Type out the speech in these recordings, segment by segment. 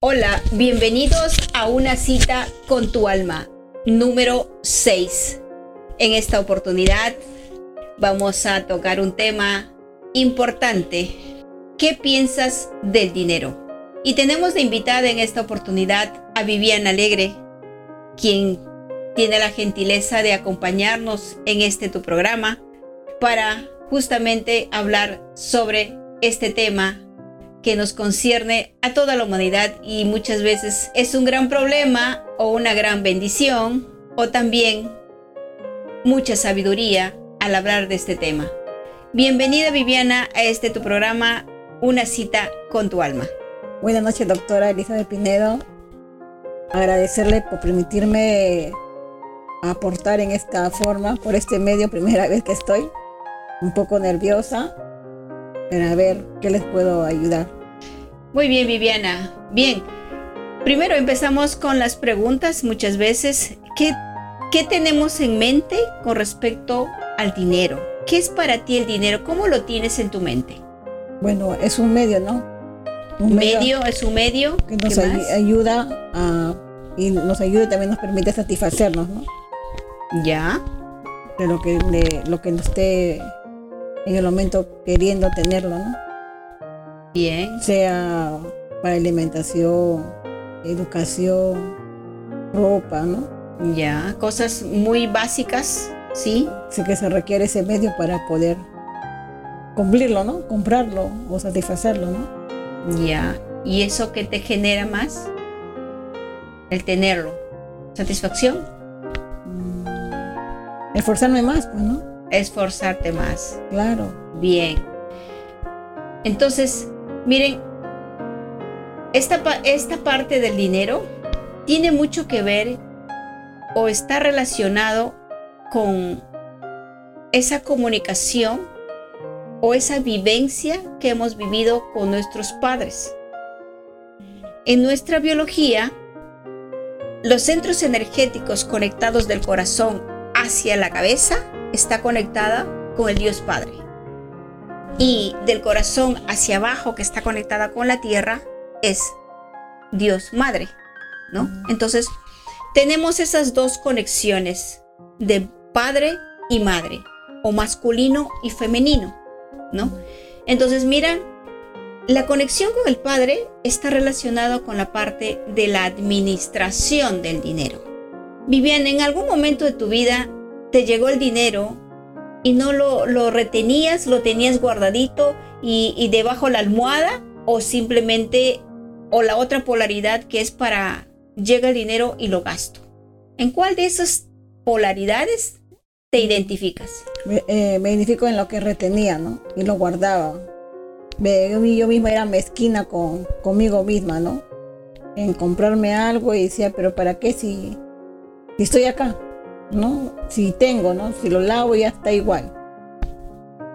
Hola, bienvenidos a una cita con tu alma, número 6. En esta oportunidad vamos a tocar un tema importante. ¿Qué piensas del dinero? Y tenemos de invitada en esta oportunidad a Viviana Alegre, quien tiene la gentileza de acompañarnos en este tu programa para justamente hablar sobre este tema que nos concierne a toda la humanidad y muchas veces es un gran problema o una gran bendición o también mucha sabiduría al hablar de este tema. Bienvenida Viviana a este tu programa Una cita con tu alma. Buenas noches doctora Elizabeth Pinedo. Agradecerle por permitirme aportar en esta forma, por este medio, primera vez que estoy. Un poco nerviosa, pero a ver qué les puedo ayudar. Muy bien, Viviana. Bien. Primero empezamos con las preguntas. Muchas veces, ¿qué, ¿qué tenemos en mente con respecto al dinero? ¿Qué es para ti el dinero? ¿Cómo lo tienes en tu mente? Bueno, es un medio, ¿no? Un medio, es un medio que nos ayuda a, y nos ayuda y también nos permite satisfacernos, ¿no? Ya. De lo que, de lo que nos esté en el momento queriendo tenerlo, ¿no? Bien. Sea para alimentación, educación, ropa, ¿no? Ya, cosas muy básicas, ¿sí? Sí que se requiere ese medio para poder cumplirlo, ¿no? Comprarlo o satisfacerlo, ¿no? Ya. ¿Y eso qué te genera más? El tenerlo. ¿Satisfacción? Mm, esforzarme más, pues, ¿no? Esforzarte más. Claro. Bien. Entonces, Miren, esta, esta parte del dinero tiene mucho que ver o está relacionado con esa comunicación o esa vivencia que hemos vivido con nuestros padres. En nuestra biología, los centros energéticos conectados del corazón hacia la cabeza está conectada con el Dios Padre y del corazón hacia abajo que está conectada con la tierra es Dios Madre, ¿no? Entonces, tenemos esas dos conexiones de padre y madre, o masculino y femenino, ¿no? Entonces, mira, la conexión con el padre está relacionada con la parte de la administración del dinero. Vivian, en algún momento de tu vida te llegó el dinero y no lo, retenías, lo tenías guardadito y, debajo la almohada o simplemente, o la otra polaridad que es para llega el dinero y lo gasto. ¿En cuál de esas polaridades te identificas? Me, eh, identifico en lo que retenía, ¿no? Y lo guardaba. yo, yo misma era mezquina con, conmigo misma, ¿no? En comprarme algo y decía, pero ¿para qué si estoy acá? ¿No? Si tengo, ¿no? Si lo lavo ya está igual.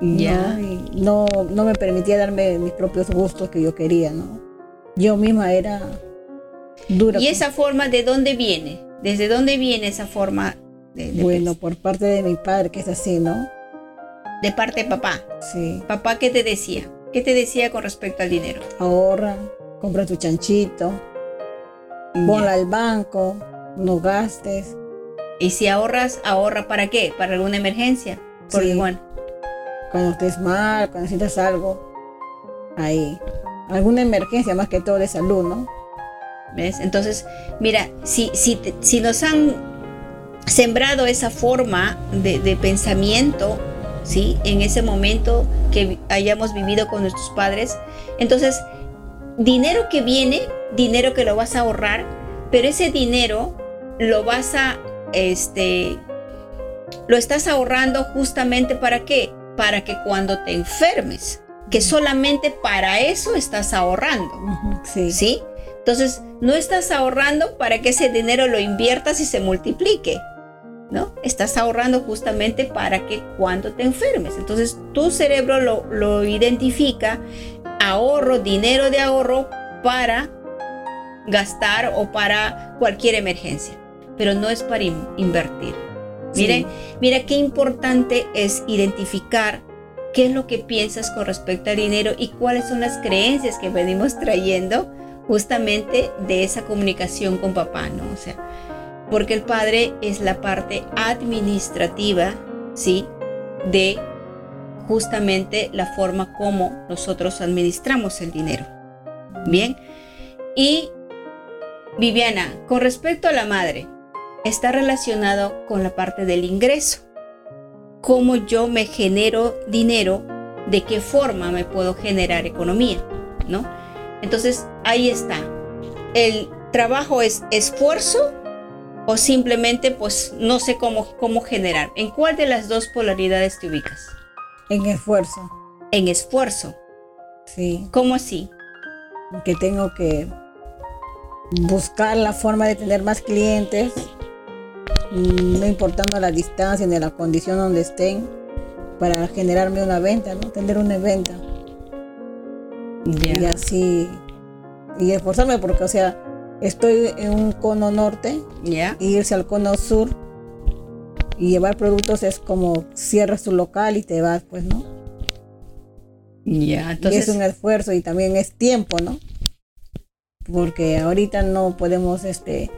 ya. ¿no? no, me permitía darme mis propios gustos que yo quería, ¿no? Yo misma era dura. ¿Y esa forma de dónde viene? ¿Desde dónde viene esa forma de, Bueno, por parte de mi padre, que es así, ¿no? De parte de papá. Sí. ¿Papá qué te decía? ¿Qué te decía con respecto al dinero? Ahorra, compra tu chanchito, ponla al banco, no gastes. Y si ahorras, ahorra para qué? ¿Para alguna emergencia? Porque bueno. Cuando estés mal, cuando necesitas algo, ahí. Alguna emergencia más que todo de salud, ¿no? ¿Ves? Entonces, mira, si, si, si nos han sembrado esa forma de, de pensamiento, ¿sí? En ese momento que hayamos vivido con nuestros padres, entonces, dinero que viene, dinero que lo vas a ahorrar, pero ese dinero lo vas a este, lo estás ahorrando justamente para qué? Para que cuando te enfermes, que solamente para eso estás ahorrando. Sí. ¿Sí? Entonces, no estás ahorrando para que ese dinero lo inviertas y se multiplique. ¿No? Estás ahorrando justamente para que cuando te enfermes. Entonces, tu cerebro lo, lo identifica, ahorro, dinero de ahorro para gastar o para cualquier emergencia pero no es para invertir. Mire, mira qué importante es identificar qué es lo que piensas con respecto al dinero y cuáles son las creencias que venimos trayendo justamente de esa comunicación con papá, ¿no? O sea, porque el padre es la parte administrativa, ¿sí? De justamente la forma como nosotros administramos el dinero. Bien. Y Viviana, con respecto a la madre, está relacionado con la parte del ingreso. Cómo yo me genero dinero, de qué forma me puedo generar economía, ¿no? Entonces, ahí está. El trabajo es esfuerzo o simplemente pues no sé cómo, cómo generar. ¿En cuál de las dos polaridades te ubicas? En esfuerzo. En esfuerzo. Sí. ¿Cómo así? Que tengo que buscar la forma de tener más clientes, no importando la distancia ni la condición donde estén, para generarme una venta, ¿no? Tener una venta. Y así, y esforzarme porque, o sea, estoy en un cono norte, yeah. y irse al cono sur y llevar productos es como cierras tu local y te vas, pues, ¿no? Ya, entonces... Y es un esfuerzo y también es tiempo, ¿no? porque ahorita no podemos este,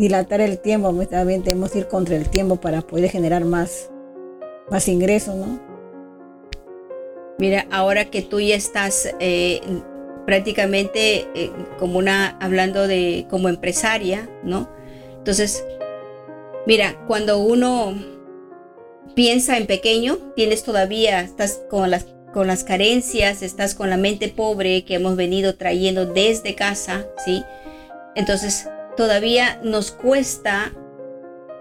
dilatar el tiempo, pues, también tenemos que ir contra el tiempo para poder generar más, más ingresos, ¿no? Mira, ahora que tú ya estás eh, prácticamente eh, como una, hablando de como empresaria, ¿no? Entonces, mira, cuando uno piensa en pequeño, tienes todavía, estás con las con las carencias, estás con la mente pobre que hemos venido trayendo desde casa, ¿sí? Entonces, todavía nos cuesta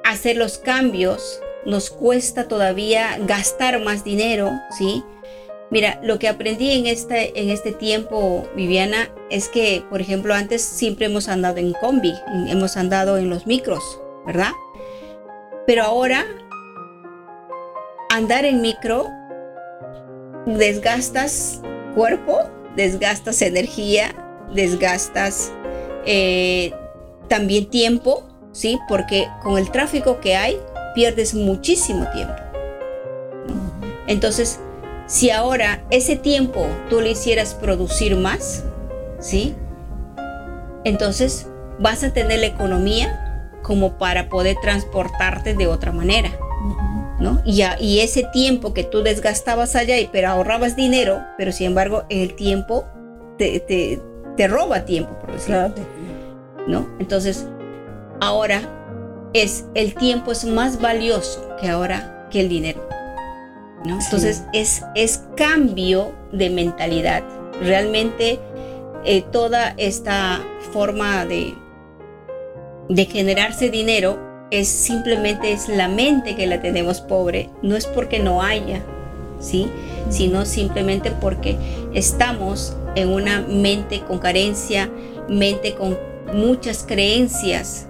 hacer los cambios, nos cuesta todavía gastar más dinero, ¿sí? Mira, lo que aprendí en este, en este tiempo, Viviana, es que, por ejemplo, antes siempre hemos andado en combi, hemos andado en los micros, ¿verdad? Pero ahora, andar en micro desgastas cuerpo, desgastas energía, desgastas eh, también tiempo, ¿sí? Porque con el tráfico que hay, pierdes muchísimo tiempo. Entonces, si ahora ese tiempo tú le hicieras producir más, ¿sí? Entonces vas a tener la economía como para poder transportarte de otra manera. ¿no? Y, y ese tiempo que tú desgastabas allá, pero ahorrabas dinero, pero sin embargo el tiempo te, te, roba tiempo, por decirlo. ¿No? Entonces, ahora es el tiempo es más valioso que ahora que el dinero. ¿no? Entonces es, es cambio de mentalidad. Realmente eh, toda esta forma de, de generarse dinero es simplemente es la mente que la tenemos pobre, no es porque no haya, ¿sí? Sino simplemente porque estamos en una mente con carencia, mente con muchas creencias,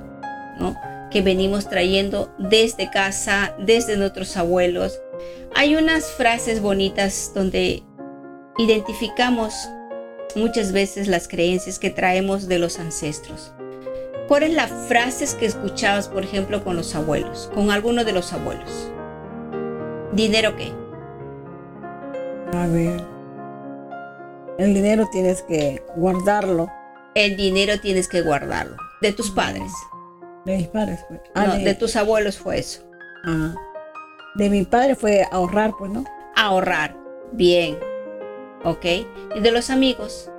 ¿no? Que venimos trayendo desde casa, desde nuestros abuelos. Hay unas frases bonitas donde identificamos muchas veces las creencias que traemos de los ancestros. ¿Cuáles las frases que escuchabas, por ejemplo, con los abuelos, con alguno de los abuelos? ¿Dinero qué? A ver. El dinero tienes que guardarlo. El dinero tienes que guardarlo. De tus padres. De mis padres fue. Ah, no, de... tus abuelos fue eso. Ah. De mi padre fue ahorrar, pues, ¿no? Ahorrar. Bien. Ok. ¿Y de los amigos?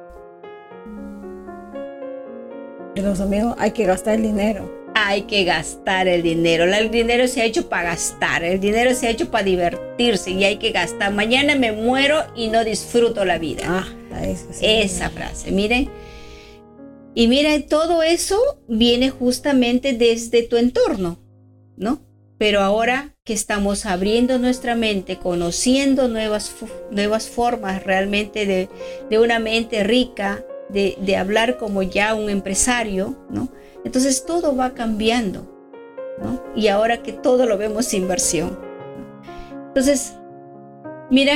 de los amigos, hay que gastar el dinero. Hay que gastar el dinero. El dinero se ha hecho para gastar. El dinero se ha hecho para divertirse y hay que gastar. Mañana me muero y no disfruto la vida. Ah, eso Esa frase, miren. Y miren, todo eso viene justamente desde tu entorno, ¿no? Pero ahora que estamos abriendo nuestra mente, conociendo nuevas, nuevas formas realmente de, de una mente rica, de, hablar como ya un empresario, ¿no? Entonces todo va cambiando, ¿no? Y ahora que todo lo vemos inversión. Entonces, mira,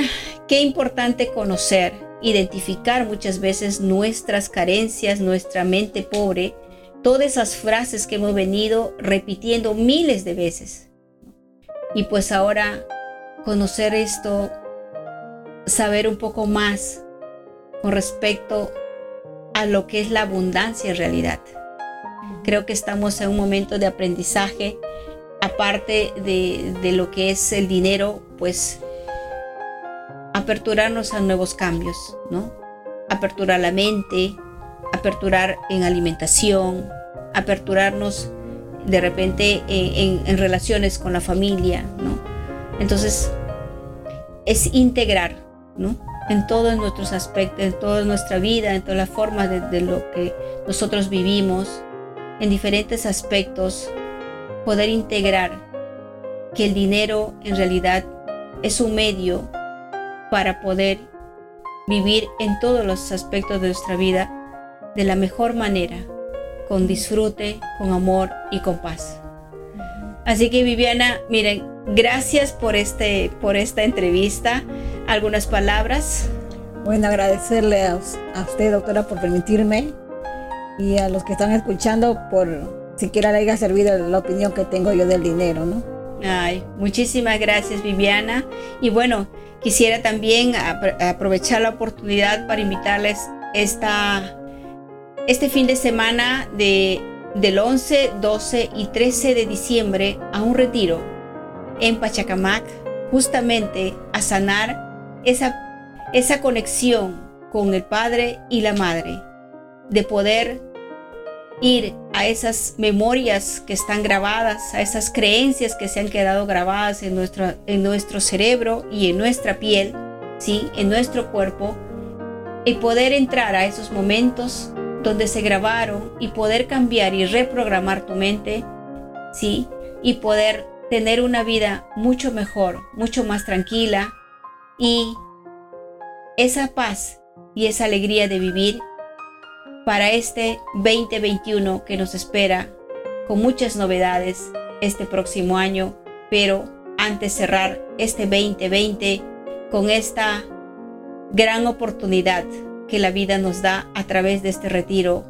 qué importante conocer, identificar muchas veces nuestras carencias, nuestra mente pobre, todas esas frases que hemos venido repitiendo miles de veces. Y pues ahora conocer esto, saber un poco más con respecto a lo que es la abundancia en realidad. Creo que estamos en un momento de aprendizaje, aparte de, de lo que es el dinero, pues aperturarnos a nuevos cambios, ¿no? Aperturar la mente, aperturar en alimentación, aperturarnos de repente en, relaciones con la familia, ¿no? Entonces, es integrar, ¿no? En todos nuestros aspectos, en toda nuestra vida, en toda la forma de, de lo que nosotros vivimos, en diferentes aspectos, poder integrar que el dinero en realidad es un medio para poder vivir en todos los aspectos de nuestra vida de la mejor manera, con disfrute, con amor y con paz. Así que Viviana, miren, gracias por, este, por esta entrevista. ¿Algunas palabras? Bueno, agradecerle a, a usted, doctora, por permitirme y a los que están escuchando por siquiera le haya servido la opinión que tengo yo del dinero, ¿no? Muchísimas gracias Viviana. Y bueno, quisiera también aprovechar la oportunidad para invitarles esta, este fin de semana de, del 11, 12 y 13 de diciembre a un retiro en Pachacamac, justamente a sanar esa, esa conexión con el Padre y la Madre, de poder ir a esas memorias que están grabadas, a esas creencias que se han quedado grabadas en nuestro, en nuestro cerebro y en nuestra piel, ¿sí? en nuestro cuerpo, y poder entrar a esos momentos donde se grabaron y poder cambiar y reprogramar tu mente, ¿sí? y poder tener una vida mucho mejor, mucho más tranquila y esa paz y esa alegría de vivir para este 2021 que nos espera con muchas novedades este próximo año, pero antes cerrar este 2020 con esta gran oportunidad que la vida nos da a través de este retiro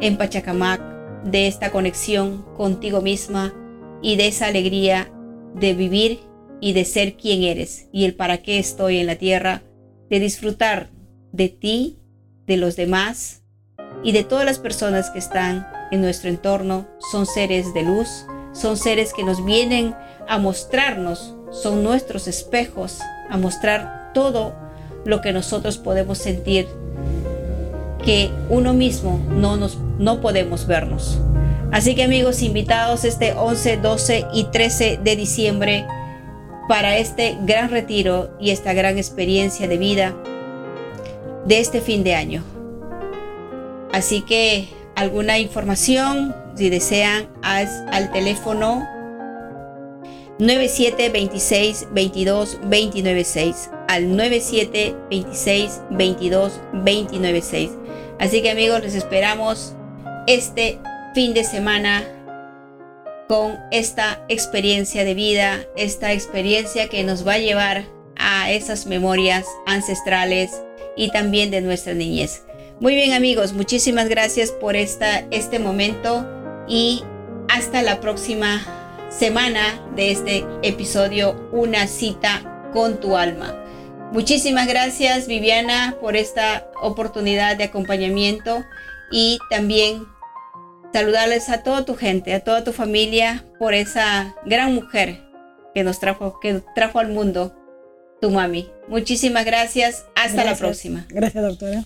en Pachacamac, de esta conexión contigo misma y de esa alegría de vivir y de ser quien eres y el para qué estoy en la tierra, de disfrutar de ti, de los demás, y de todas las personas que están en nuestro entorno son seres de luz, son seres que nos vienen a mostrarnos, son nuestros espejos, a mostrar todo lo que nosotros podemos sentir que uno mismo no nos no podemos vernos. Así que amigos invitados este 11, 12 y 13 de diciembre para este gran retiro y esta gran experiencia de vida de este fin de año. Así que alguna información, si desean, al teléfono 9726 22 296 al 9726 22 296. Así que amigos, les esperamos este fin de semana con esta experiencia de vida, esta experiencia que nos va a llevar a esas memorias ancestrales y también de nuestra niñez. Muy bien amigos, muchísimas gracias por esta, este momento y hasta la próxima semana de este episodio Una cita con tu alma. Muchísimas gracias Viviana por esta oportunidad de acompañamiento y también saludarles a toda tu gente, a toda tu familia por esa gran mujer que nos trajo, que trajo al mundo tu mami. Muchísimas gracias. Hasta la próxima. Gracias, doctora.